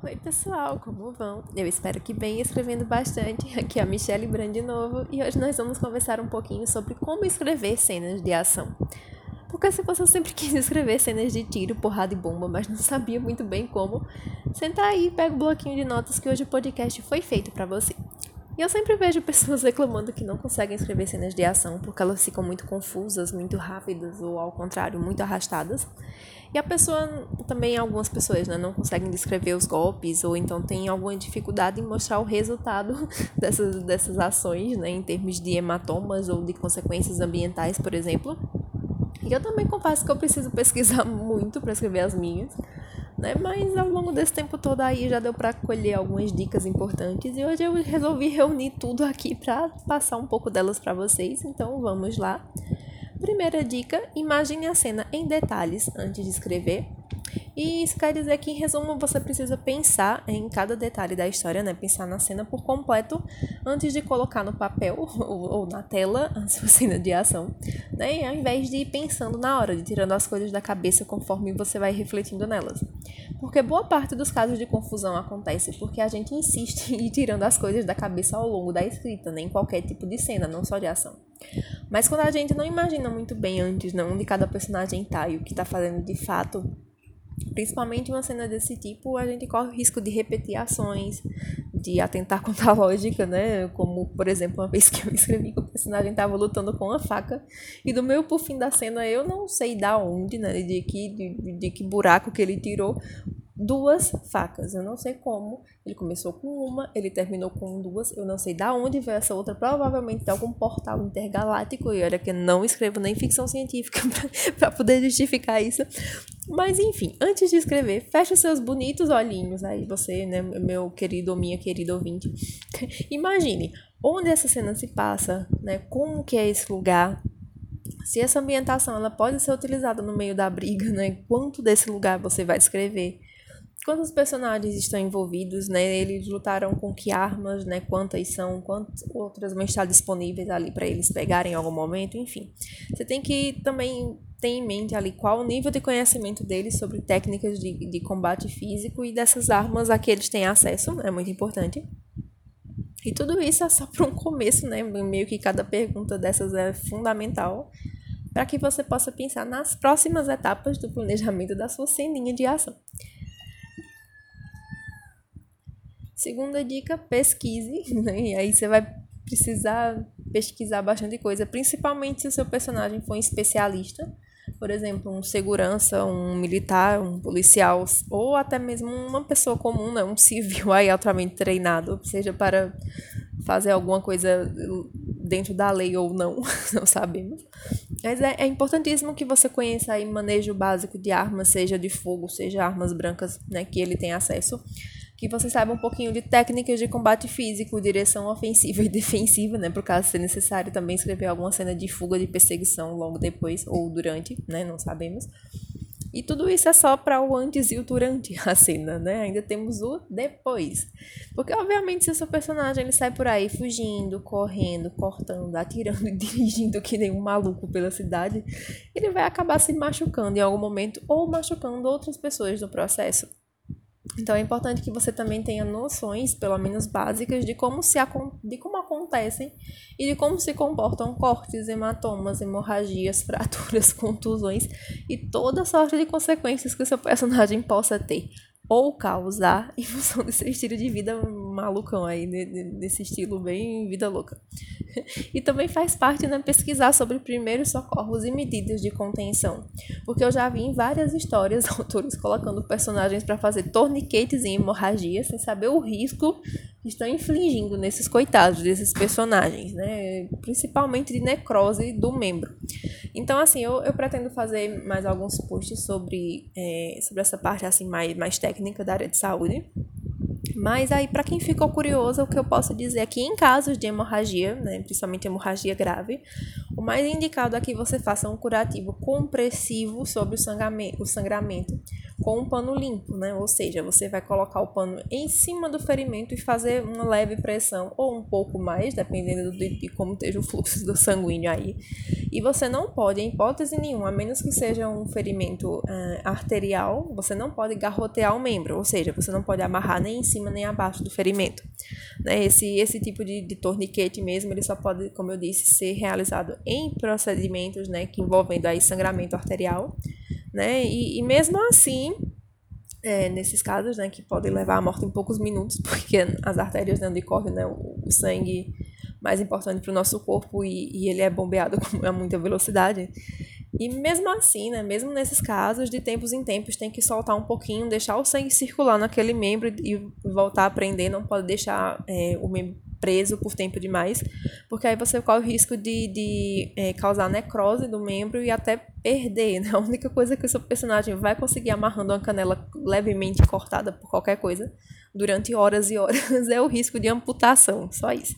Oi pessoal, como vão? Eu espero que bem escrevendo bastante. Aqui é a Michelle Brand de novo e hoje nós vamos conversar um pouquinho sobre como escrever cenas de ação. Porque se você sempre quis escrever cenas de tiro, porrada e bomba, mas não sabia muito bem como, senta aí e pega o bloquinho de notas que hoje o podcast foi feito para você. E eu sempre vejo pessoas reclamando que não conseguem escrever cenas de ação porque elas ficam muito confusas, muito rápidas ou ao contrário, muito arrastadas. E a pessoa, também algumas pessoas, né, não conseguem descrever os golpes ou então tem alguma dificuldade em mostrar o resultado dessas, dessas ações, né, em termos de hematomas ou de consequências ambientais, por exemplo. E eu também confesso que eu preciso pesquisar muito para escrever as minhas né? Mas ao longo desse tempo todo aí já deu para colher algumas dicas importantes e hoje eu resolvi reunir tudo aqui para passar um pouco delas para vocês. Então vamos lá. Primeira dica: imagine a cena em detalhes antes de escrever. E isso quer dizer que, em resumo, você precisa pensar em cada detalhe da história, né? Pensar na cena por completo antes de colocar no papel ou, ou na tela a sua cena de ação, né? Ao invés de ir pensando na hora, de tirando as coisas da cabeça conforme você vai refletindo nelas. Porque boa parte dos casos de confusão acontece porque a gente insiste em ir tirando as coisas da cabeça ao longo da escrita, né? Em qualquer tipo de cena, não só de ação. Mas quando a gente não imagina muito bem antes, não, onde cada personagem tá e o que tá fazendo de fato, Principalmente uma cena desse tipo, a gente corre o risco de repetir ações, de atentar contra a lógica, né? Como, por exemplo, uma vez que eu escrevi que o personagem estava lutando com uma faca e do meio pro fim da cena eu não sei da onde, né? De que, de, de que buraco que ele tirou duas facas. Eu não sei como. Ele começou com uma, ele terminou com duas. Eu não sei da onde veio essa outra. Provavelmente de algum portal intergaláctico. E olha que eu não escrevo nem ficção científica para poder justificar isso. Mas enfim, antes de escrever, feche seus bonitos olhinhos aí, você, né, meu querido ou minha querida ouvinte. Imagine onde essa cena se passa, né? Como que é esse lugar? Se essa ambientação ela pode ser utilizada no meio da briga, né? Quanto desse lugar você vai escrever? Quantos personagens estão envolvidos, né? Eles lutaram com que armas, né? Quantas são, quantas outras vão estar disponíveis ali para eles pegarem em algum momento, enfim. Você tem que também ter em mente ali qual o nível de conhecimento deles sobre técnicas de, de combate físico e dessas armas a que eles têm acesso, é muito importante. E tudo isso é só para um começo, né? Meio que cada pergunta dessas é fundamental para que você possa pensar nas próximas etapas do planejamento da sua ceninha de ação. Segunda dica, pesquise, né? E aí você vai precisar pesquisar bastante coisa, principalmente se o seu personagem for um especialista, por exemplo, um segurança, um militar, um policial, ou até mesmo uma pessoa comum, né? um civil aí altamente treinado, seja para fazer alguma coisa dentro da lei ou não, não sabemos. Mas é, é importantíssimo que você conheça aí manejo básico de armas, seja de fogo, seja armas brancas, né, que ele tem acesso que você saiba um pouquinho de técnicas de combate físico, direção ofensiva e defensiva, né? Por caso seja necessário também escrever alguma cena de fuga de perseguição logo depois ou durante, né? Não sabemos. E tudo isso é só para o antes e o durante a cena, né? Ainda temos o depois. Porque, obviamente, se o seu personagem ele sai por aí fugindo, correndo, cortando, atirando e dirigindo que nem um maluco pela cidade, ele vai acabar se machucando em algum momento ou machucando outras pessoas no processo. Então é importante que você também tenha noções, pelo menos básicas, de como, se, de como acontecem e de como se comportam cortes, hematomas, hemorragias, fraturas, contusões e toda sorte de consequências que o seu personagem possa ter ou causar em função desse estilo de vida malucão aí, desse estilo bem vida louca. E também faz parte né, pesquisar sobre primeiros socorros e medidas de contenção, porque eu já vi em várias histórias autores colocando personagens para fazer torniquetes em hemorragia sem saber o risco estão infligindo nesses coitados desses personagens, né, principalmente de necrose do membro. Então, assim, eu, eu pretendo fazer mais alguns posts sobre, é, sobre essa parte assim mais, mais técnica da área de saúde. Mas aí, para quem ficou curioso, o que eu posso dizer é que em casos de hemorragia, né, principalmente hemorragia grave, o mais indicado é que você faça um curativo compressivo sobre o sangramento, o sangramento com um pano limpo, né? Ou seja, você vai colocar o pano em cima do ferimento e fazer uma leve pressão ou um pouco mais, dependendo de, de como esteja o fluxo do sanguíneo aí. E você não pode, em hipótese nenhuma, a menos que seja um ferimento uh, arterial, você não pode garrotear o membro, ou seja, você não pode amarrar nem em cima nem abaixo do ferimento. Né? Esse, esse tipo de, de torniquete mesmo, ele só pode, como eu disse, ser realizado em procedimentos né, que envolvendo aí sangramento arterial né? E, e mesmo assim, é, nesses casos, né, que podem levar à morte em poucos minutos, porque as artérias né, onde corre né, o, sangue mais importante para o nosso corpo e, e, ele é bombeado a muita velocidade. E mesmo assim, né, mesmo nesses casos, de tempos em tempos tem que soltar um pouquinho, deixar o sangue circular naquele membro e voltar a prender, não pode deixar é, o membro preso por tempo demais, porque aí você corre o risco de, de é, causar necrose do membro e até perder. Né? A única coisa que o seu personagem vai conseguir amarrando uma canela levemente cortada por qualquer coisa durante horas e horas é o risco de amputação, só isso.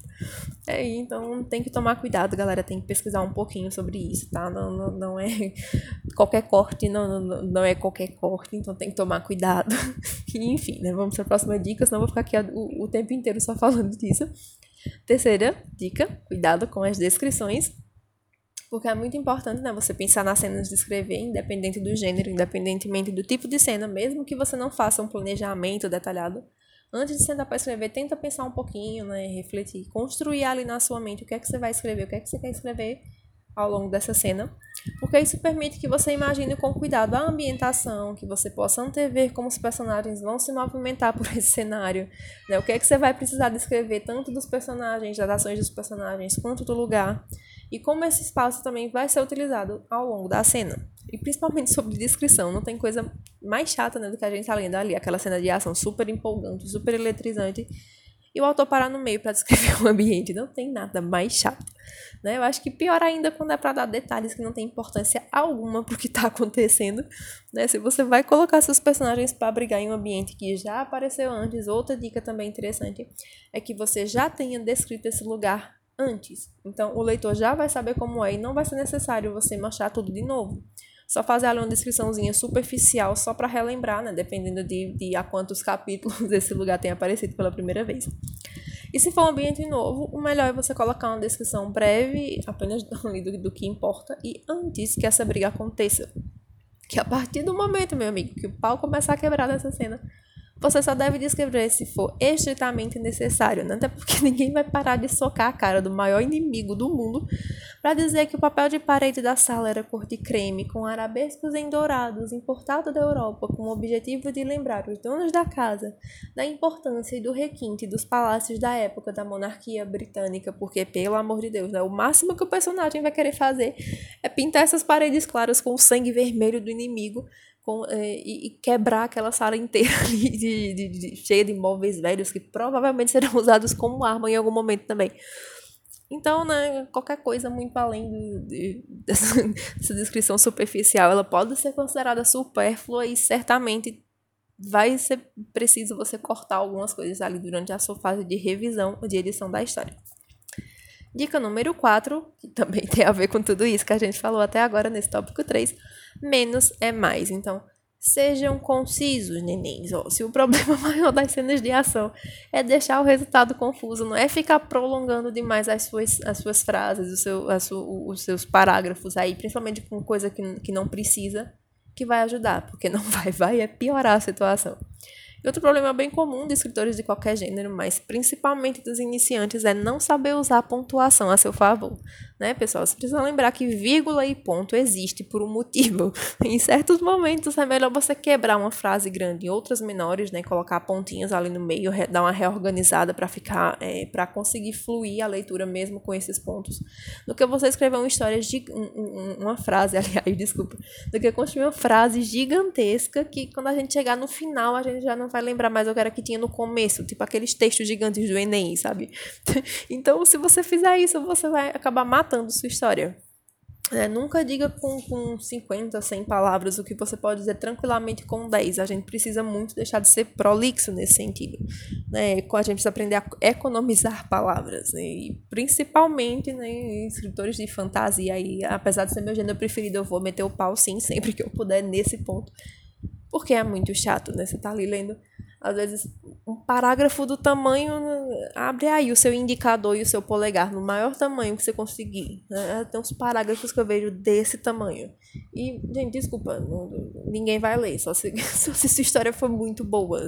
É, então tem que tomar cuidado, galera, tem que pesquisar um pouquinho sobre isso, tá? Não, não, não é qualquer corte, não, não, não é qualquer corte, então tem que tomar cuidado. E, enfim, né? Vamos para a próxima dica, senão vou ficar aqui o, o tempo inteiro só falando disso. Terceira dica, cuidado com as descrições porque é muito importante, né, você pensar nas cenas de escrever, independente do gênero, independentemente do tipo de cena, mesmo que você não faça um planejamento detalhado, antes de sentar para escrever, tenta pensar um pouquinho, né, refletir, construir ali na sua mente o que é que você vai escrever, o que é que você quer escrever ao longo dessa cena, porque isso permite que você imagine com cuidado a ambientação, que você possa antever como os personagens vão se movimentar por esse cenário, né? O que é que você vai precisar descrever tanto dos personagens, das ações dos personagens, quanto do lugar e como esse espaço também vai ser utilizado ao longo da cena. E principalmente sobre descrição, não tem coisa mais chata né, do que a gente tá lendo ali, aquela cena de ação super empolgante, super eletrizante, e o autor parar no meio para descrever o ambiente. Não tem nada mais chato. Né? Eu acho que pior ainda quando é para dar detalhes que não tem importância alguma pro que está acontecendo. Né? Se você vai colocar seus personagens para brigar em um ambiente que já apareceu antes, outra dica também interessante é que você já tenha descrito esse lugar antes. Então, o leitor já vai saber como é e não vai ser necessário você mostrar tudo de novo. Só fazer ali uma descriçãozinha superficial só para relembrar, né? Dependendo de, de a quantos capítulos esse lugar tem aparecido pela primeira vez. E se for um ambiente novo, o melhor é você colocar uma descrição breve, apenas do, do que importa, e antes que essa briga aconteça. Que a partir do momento, meu amigo, que o pau começar a quebrar nessa cena, você só deve descrever se for estritamente necessário, né? até porque ninguém vai parar de socar a cara do maior inimigo do mundo para dizer que o papel de parede da sala era cor de creme, com arabescos em dourados, importado da Europa, com o objetivo de lembrar os donos da casa da importância e do requinte dos palácios da época da monarquia britânica, porque, pelo amor de Deus, né? o máximo que o personagem vai querer fazer é pintar essas paredes claras com o sangue vermelho do inimigo com, é, e, quebrar aquela sala inteira ali de, de, de, cheia de móveis velhos que provavelmente serão usados como arma em algum momento também. Então, né, qualquer coisa muito além de, dessa, dessa descrição superficial, ela pode ser considerada supérflua e certamente vai ser preciso você cortar algumas coisas ali durante a sua fase de revisão ou de edição da história. Dica número 4, que também tem a ver com tudo isso que a gente falou até agora nesse tópico 3, menos é mais. Então, sejam concisos, nenéns. Oh, se o problema maior das cenas de ação é deixar o resultado confuso, não é ficar prolongando demais as suas, as suas frases, o seu, su, os seus parágrafos aí, principalmente com coisa que, que não precisa, que vai ajudar, porque não vai, vai é piorar a situação. E outro problema bem comum de escritores de qualquer gênero, mas principalmente dos iniciantes, é não saber usar a pontuação a seu favor. Né, pessoal? Você precisa lembrar que vírgula e ponto existe por um motivo. Em certos momentos é melhor você quebrar uma frase grande em outras menores, né? Colocar pontinhos ali no meio, dar uma reorganizada para ficar, é, para conseguir fluir a leitura mesmo com esses pontos, do que você escrever uma história de uma frase, aliás, desculpa, do que construir uma frase gigantesca que quando a gente chegar no final a gente já não vai lembrar mais o que era que tinha no começo, tipo aqueles textos gigantes do Enem, sabe? então, se você fizer isso, você vai acabar matando sua história. É, nunca diga com, com 50, 100 palavras o que você pode dizer tranquilamente com 10. A gente precisa muito deixar de ser prolixo nesse sentido. Né? A gente precisa aprender a economizar palavras. Né? E principalmente né, escritores de fantasia. E, apesar de ser meu gênero preferido, eu vou meter o pau sim, sempre que eu puder, nesse ponto Porque é muito chato, né? Você tá ali lendo, às vezes, um parágrafo do tamanho. Abre aí o seu indicador e o seu polegar no maior tamanho que você conseguir. Né? Tem uns parágrafos que eu vejo desse tamanho. E, gente, desculpa, não, ninguém vai ler, só se, só se sua história for muito boa.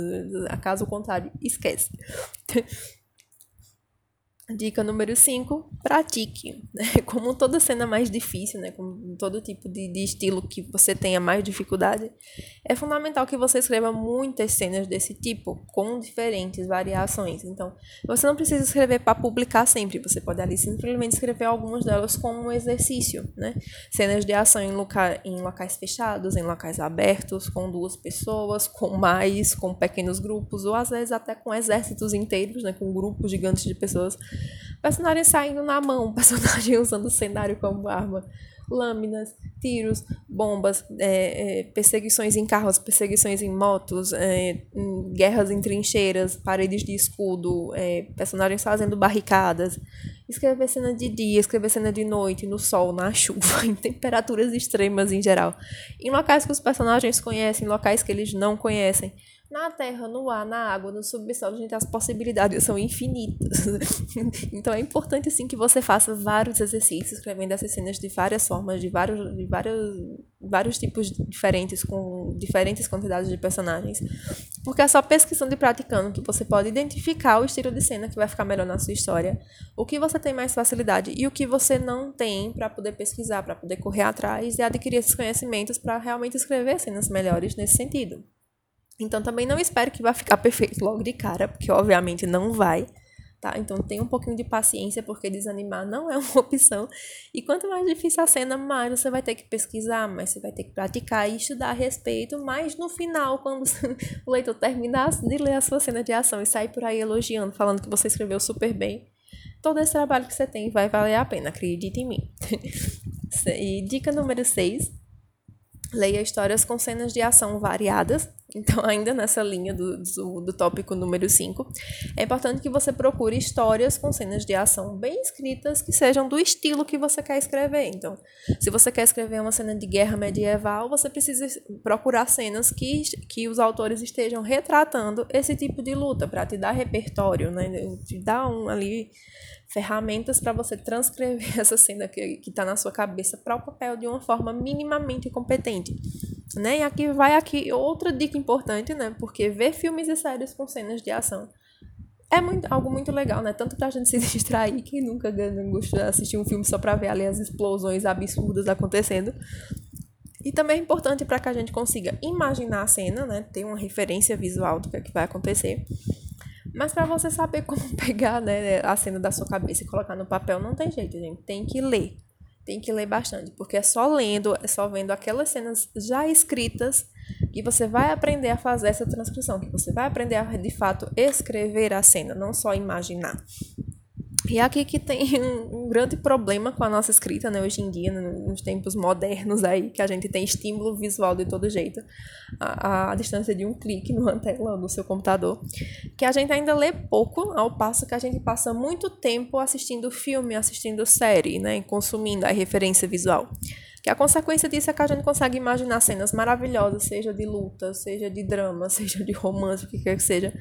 Caso contrário, esquece. Dica número 5, pratique. Como toda cena mais difícil, né? como todo tipo de, de, estilo que você tenha mais dificuldade, é fundamental que você escreva muitas cenas desse tipo, com diferentes variações. Então, você não precisa escrever para publicar sempre, você pode ali simplesmente escrever algumas delas como um exercício. Né? Cenas de ação em, loca em locais fechados, em locais abertos, com duas pessoas, com mais, com pequenos grupos, ou às vezes até com exércitos inteiros, né? com grupos gigantes de pessoas Personagem saindo na mão, personagem usando o cenário como arma. Lâminas, tiros, bombas, é, é, perseguições em carros, perseguições em motos, é, em guerras em trincheiras, paredes de escudo, é, personagens fazendo barricadas. Escrever cena de dia, escrever cena de noite, no sol, na chuva, em temperaturas extremas em geral. Em locais que os personagens conhecem, locais que eles não conhecem. Na terra, no ar, na água, no subsolo, gente, as possibilidades são infinitas. então é importante assim que você faça vários exercícios, escrevendo essas cenas de várias formas, de vários, de vários, vários tipos diferentes, com diferentes quantidades de personagens. Porque é só pesquisando e praticando que você pode identificar o estilo de cena que vai ficar melhor na sua história, o que você tem mais facilidade e o que você não tem para poder pesquisar, para poder correr atrás e adquirir esses conhecimentos para realmente escrever cenas melhores nesse sentido. Então também não espero que vá ficar perfeito logo de cara, porque obviamente não vai. Tá? Então tenha um pouquinho de paciência, porque desanimar não é uma opção. E quanto mais difícil a cena, mais você vai ter que pesquisar, mais você vai ter que praticar e estudar a respeito. Mas no final, quando o leitor terminar de ler a sua cena de ação e sair por aí elogiando, falando que você escreveu super bem, todo esse trabalho que você tem vai valer a pena, acredite em mim. e dica número 6 Leia histórias com cenas de ação variadas. Então, ainda nessa linha do, do, do tópico número 5, é importante que você procure histórias com cenas de ação bem escritas que sejam do estilo que você quer escrever. Então, se você quer escrever uma cena de guerra medieval, você precisa procurar cenas que, que os autores estejam retratando esse tipo de luta, para te dar repertório, né? te dar um ali ferramentas para você transcrever essa cena que está na sua cabeça para o papel de uma forma minimamente competente. Né? E aqui vai aqui outra dica importante, né? Porque ver filmes e séries com cenas de ação é muito, algo muito legal, né? Tanto pra gente se distrair, quem nunca gosta de assistir um filme só pra ver ali as explosões absurdas acontecendo. E também é importante para que a gente consiga imaginar a cena, né? Ter uma referência visual do que, é que vai acontecer. Mas para você saber como pegar né, a cena da sua cabeça e colocar no papel, não tem jeito, gente. Tem que ler. Tem que ler bastante, porque é só lendo, é só vendo aquelas cenas já escritas que você vai aprender a fazer essa transcrição, que você vai aprender a de fato escrever a cena, não só imaginar. E é aqui que tem um, um, grande problema com a nossa escrita, né, hoje em dia, nos tempos modernos aí, que a gente tem estímulo visual de todo jeito, a, a distância de um clique numa tela no seu computador, que a gente ainda lê pouco, ao passo que a gente passa muito tempo assistindo filme, assistindo série, né, consumindo a referência visual. Que a consequência disso é que a gente consegue imaginar cenas maravilhosas, seja de luta, seja de drama, seja de romance, o que quer que seja,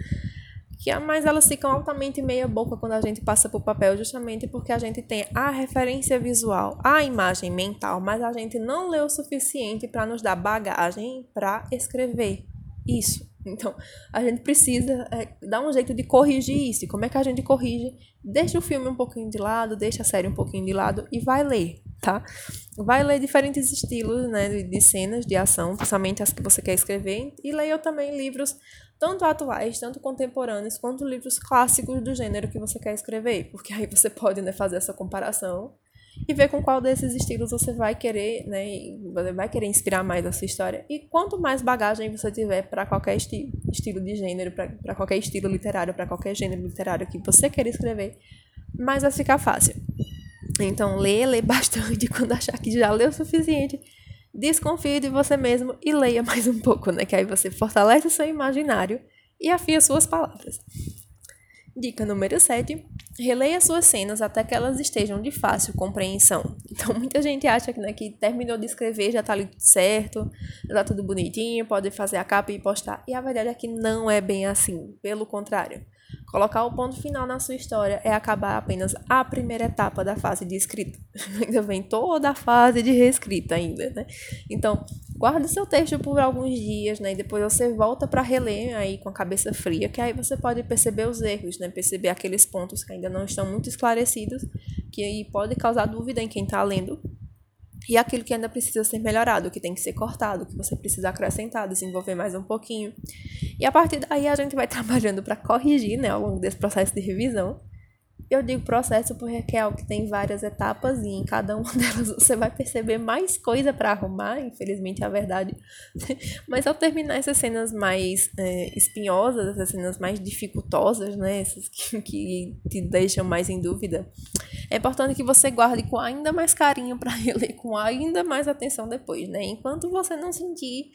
que mais elas ficam altamente meia boca quando a gente passa por papel, justamente porque a gente tem a referência visual, a imagem mental, mas a gente não lê o suficiente para nos dar bagagem para escrever isso. Então, a gente precisa é, dar um jeito de corrigir isso. E como é que a gente corrige? Deixa o filme um pouquinho de lado, deixa a série um pouquinho de lado e vai ler, tá? Vai ler diferentes estilos né, de, de cenas de ação, principalmente as que você quer escrever, e leia também livros tanto atuais, tanto contemporâneos, quanto livros clássicos do gênero que você quer escrever, porque aí você pode né, fazer essa comparação e ver com qual desses estilos você vai querer, né, vai querer inspirar mais a sua história. E quanto mais bagagem você tiver para qualquer esti estilo de gênero, para qualquer estilo literário, para qualquer gênero literário que você queira escrever, mais vai ficar fácil. Então, lê, lê bastante quando achar que já leu o suficiente desconfie de você mesmo e leia mais um pouco, né? Que aí você fortalece seu imaginário e afia suas palavras. Dica número 7. Releia suas cenas até que elas estejam de fácil compreensão. Então, muita gente acha que, né, que terminou de escrever, já tá ali certo, já tá tudo bonitinho, pode fazer a capa e postar. E a verdade é que não é bem assim. Pelo contrário. Colocar o ponto final na sua história é acabar apenas a primeira etapa da fase de escrita. ainda vem toda a fase de reescrita ainda, né? Então, guarda seu texto por alguns dias, né? E depois você volta para reler aí com a cabeça fria, que aí você pode perceber os erros, né? Perceber aqueles pontos que ainda não estão muito esclarecidos, que aí pode causar dúvida em quem está lendo e aquilo que ainda precisa ser melhorado, que tem que ser cortado, que você precisa acrescentar, desenvolver mais um pouquinho. E a partir daí a gente vai trabalhando para corrigir, né, ao longo desse processo de revisão. Eu digo processo porque é algo que tem várias etapas e em cada uma delas você vai perceber mais coisa para arrumar, infelizmente é a verdade. Mas ao terminar essas cenas mais é, espinhosas, essas cenas mais dificultosas, né, essas que, que te deixam mais em dúvida, é importante que você guarde com ainda mais carinho para reler com ainda mais atenção depois, né? Enquanto você não sentir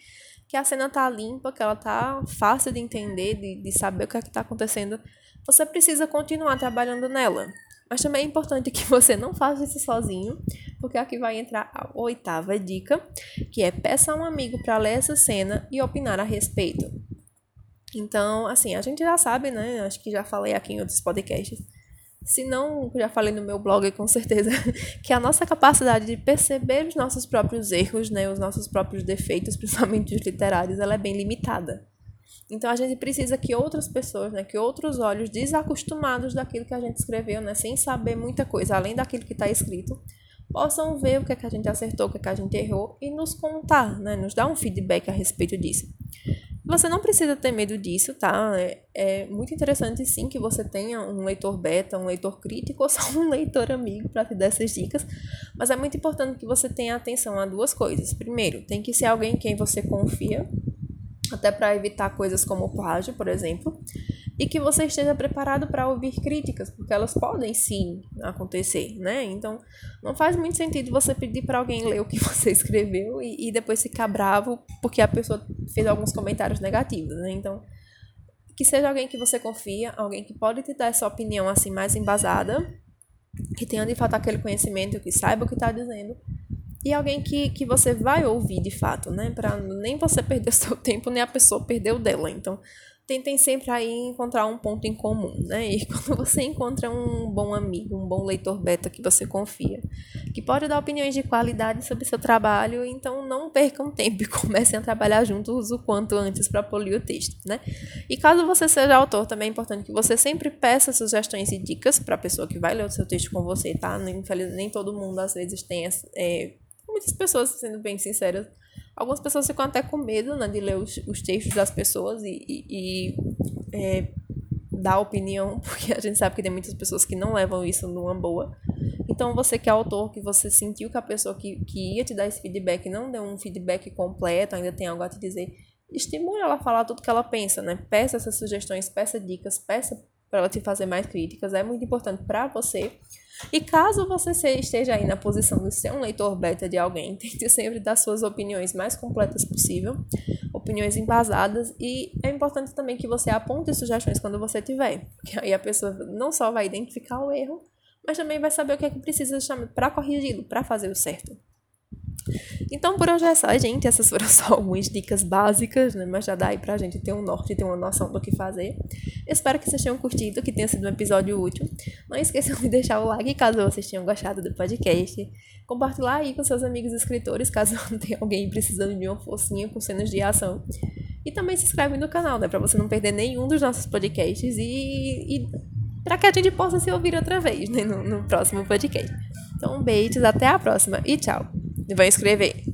que a cena tá limpa, que ela tá fácil de entender, de, de saber o que é que tá acontecendo, você precisa continuar trabalhando nela. Mas também é importante que você não faça isso sozinho, porque aqui vai entrar a oitava dica, que é peça a um amigo para ler essa cena e opinar a respeito. Então, assim, a gente já sabe, né? Acho que já falei aqui em outros podcasts se não, já falei no meu blog com certeza, que a nossa capacidade de perceber os nossos próprios erros, né, os nossos próprios defeitos, principalmente os literários, ela é bem limitada. Então a gente precisa que outras pessoas, né, que outros olhos desacostumados daquilo que a gente escreveu, né, sem saber muita coisa além daquilo que está escrito, possam ver o que, é que a gente acertou, o que, é que a gente errou e nos contar, né, nos dar um feedback a respeito disso. Você não precisa ter medo disso, tá? É, é, muito interessante sim que você tenha um leitor beta, um leitor crítico ou só um leitor amigo para te dar essas dicas, mas é muito importante que você tenha atenção a duas coisas. Primeiro, tem que ser alguém em quem você confia, até para evitar coisas como plágio, por exemplo e que você esteja preparado para ouvir críticas, porque elas podem sim acontecer, né? Então, não faz muito sentido você pedir para alguém ler o que você escreveu e, e, depois ficar bravo porque a pessoa fez alguns comentários negativos, né? Então, que seja alguém que você confia, alguém que pode te dar essa opinião assim mais embasada, que tenha de fato aquele conhecimento, que saiba o que está dizendo, e alguém que, que você vai ouvir de fato, né? Para nem você perder o seu tempo, nem a pessoa perder o dela. Então, tentem sempre aí encontrar um ponto em comum, né? E quando você encontra um bom amigo, um bom leitor beta que você confia, que pode dar opiniões de qualidade sobre seu trabalho, então não percam tempo e comecem a trabalhar juntos o quanto antes para polir o texto, né? E caso você seja autor, também é importante que você sempre peça sugestões e dicas para a pessoa que vai ler o seu texto com você, tá? Nem, nem todo mundo às vezes tem é, muitas pessoas, sendo bem sinceras, Algumas pessoas ficam até com medo né, de ler os, os textos das pessoas e, e, e é, dar opinião, porque a gente sabe que tem muitas pessoas que não levam isso numa boa. Então, você que é autor, que você sentiu que a pessoa que, que ia te dar esse feedback não deu um feedback completo, ainda tem algo a te dizer, estimule ela a falar tudo que ela pensa, né? Peça essas sugestões, peça dicas, peça para ela te fazer mais críticas. É muito importante para você e caso você esteja aí na posição de ser um leitor beta de alguém, tente sempre dar suas opiniões mais completas possível, opiniões embasadas, e é importante também que você aponte sugestões quando você tiver, porque aí a pessoa não só vai identificar o erro, mas também vai saber o que é que precisa para corrigi-lo, para fazer o certo. Então por hoje é só, gente. Essas foram só algumas dicas básicas, né? Mas já dá aí pra gente ter um norte, ter uma noção do que fazer. Espero que vocês tenham curtido, que tenha sido um episódio útil. Não esqueçam de deixar o like caso vocês tenham gostado do podcast. Compartilhar aí com seus amigos escritores, caso tenha alguém precisando de uma forcinha com cenas de ação. E também se inscreve no canal, né? Pra você não perder nenhum dos nossos podcasts e, e para que a gente possa se ouvir outra vez, né? No, no próximo podcast. Então, beijos, até a próxima e tchau vai escrever.